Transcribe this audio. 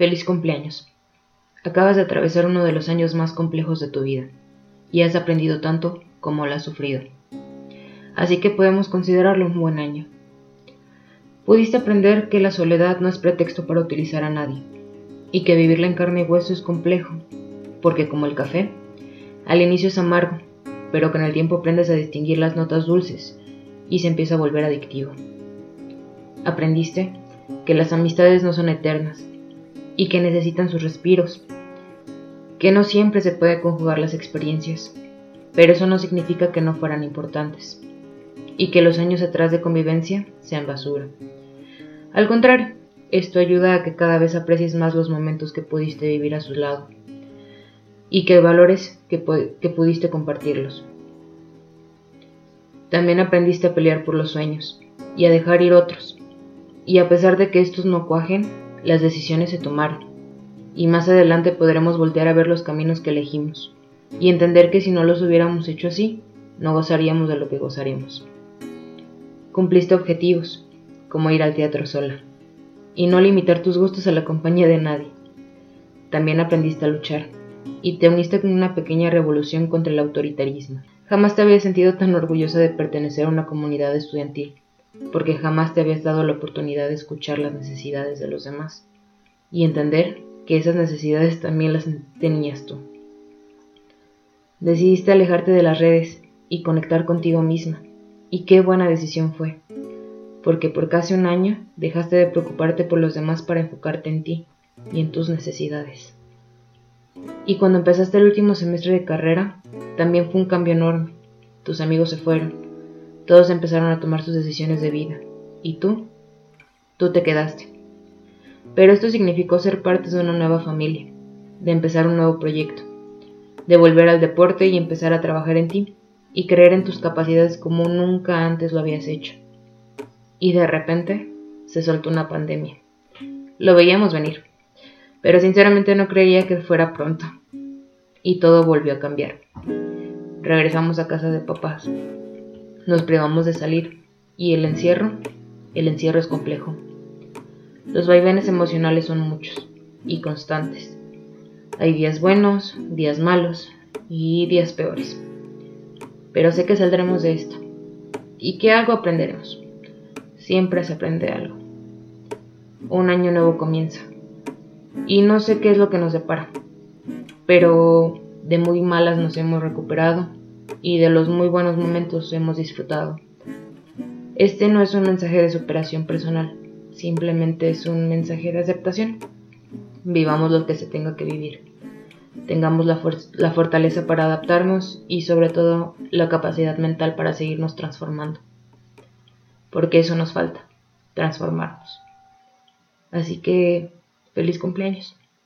Feliz cumpleaños. Acabas de atravesar uno de los años más complejos de tu vida y has aprendido tanto como lo has sufrido. Así que podemos considerarlo un buen año. Pudiste aprender que la soledad no es pretexto para utilizar a nadie y que vivirla en carne y hueso es complejo, porque como el café, al inicio es amargo, pero con el tiempo aprendes a distinguir las notas dulces y se empieza a volver adictivo. Aprendiste que las amistades no son eternas y que necesitan sus respiros, que no siempre se puede conjugar las experiencias, pero eso no significa que no fueran importantes y que los años atrás de convivencia sean basura. Al contrario, esto ayuda a que cada vez aprecies más los momentos que pudiste vivir a su lado y que valores que, que pudiste compartirlos. También aprendiste a pelear por los sueños y a dejar ir otros. Y a pesar de que estos no cuajen, las decisiones se tomaron. Y más adelante podremos voltear a ver los caminos que elegimos y entender que si no los hubiéramos hecho así, no gozaríamos de lo que gozaremos. Cumpliste objetivos, como ir al teatro sola, y no limitar tus gustos a la compañía de nadie. También aprendiste a luchar, y te uniste con una pequeña revolución contra el autoritarismo. Jamás te habías sentido tan orgullosa de pertenecer a una comunidad estudiantil, porque jamás te habías dado la oportunidad de escuchar las necesidades de los demás y entender que esas necesidades también las tenías tú. Decidiste alejarte de las redes y conectar contigo misma, y qué buena decisión fue, porque por casi un año dejaste de preocuparte por los demás para enfocarte en ti y en tus necesidades. Y cuando empezaste el último semestre de carrera, también fue un cambio enorme. Tus amigos se fueron, todos empezaron a tomar sus decisiones de vida. ¿Y tú? Tú te quedaste. Pero esto significó ser parte de una nueva familia, de empezar un nuevo proyecto, de volver al deporte y empezar a trabajar en ti y creer en tus capacidades como nunca antes lo habías hecho. Y de repente se soltó una pandemia. Lo veíamos venir pero sinceramente no creía que fuera pronto. Y todo volvió a cambiar. Regresamos a casa de papás. Nos privamos de salir. Y el encierro, el encierro es complejo. Los vaivenes emocionales son muchos y constantes. Hay días buenos, días malos y días peores. Pero sé que saldremos de esto y que algo aprenderemos. Siempre se aprende algo. Un año nuevo comienza y no sé qué es lo que nos separa, pero de muy malas nos hemos recuperado y de los muy buenos momentos hemos disfrutado. Este no es un mensaje de superación personal, simplemente es un mensaje de aceptación. Vivamos lo que se tenga que vivir. Tengamos la, la fortaleza para adaptarnos y sobre todo la capacidad mental para seguirnos transformando. Porque eso nos falta, transformarnos. Así que Feliz cumpleaños.